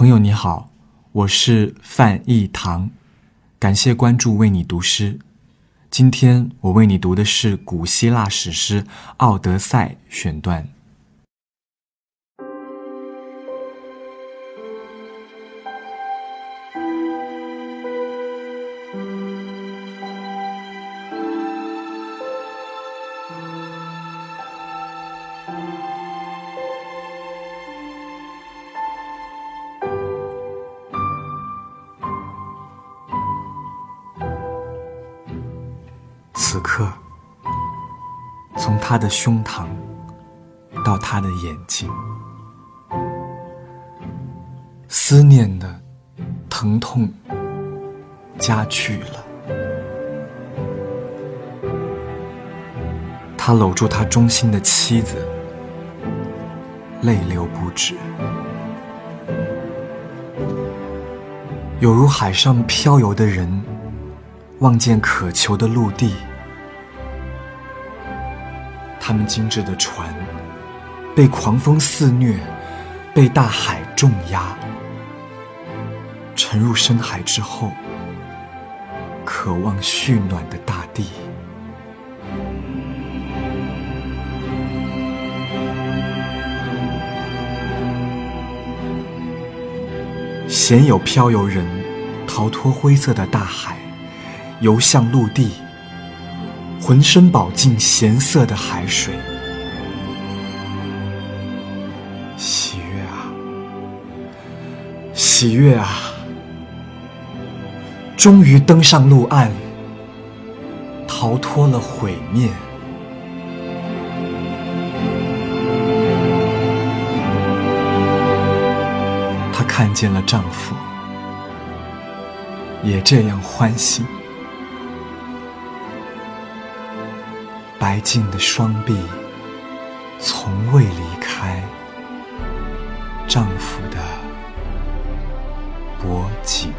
朋友你好，我是范逸堂，感谢关注，为你读诗。今天我为你读的是古希腊史诗《奥德赛》选段。此刻，从他的胸膛到他的眼睛，思念的疼痛加剧了。他搂住他忠心的妻子，泪流不止，有如海上漂游的人望见渴求的陆地。他们精致的船被狂风肆虐，被大海重压，沉入深海之后，渴望煦暖的大地。鲜有漂游人逃脱灰色的大海，游向陆地。浑身饱浸咸涩的海水，喜悦啊，喜悦啊！终于登上陆岸，逃脱了毁灭。她看见了丈夫，也这样欢喜。白净的双臂从未离开丈夫的脖颈。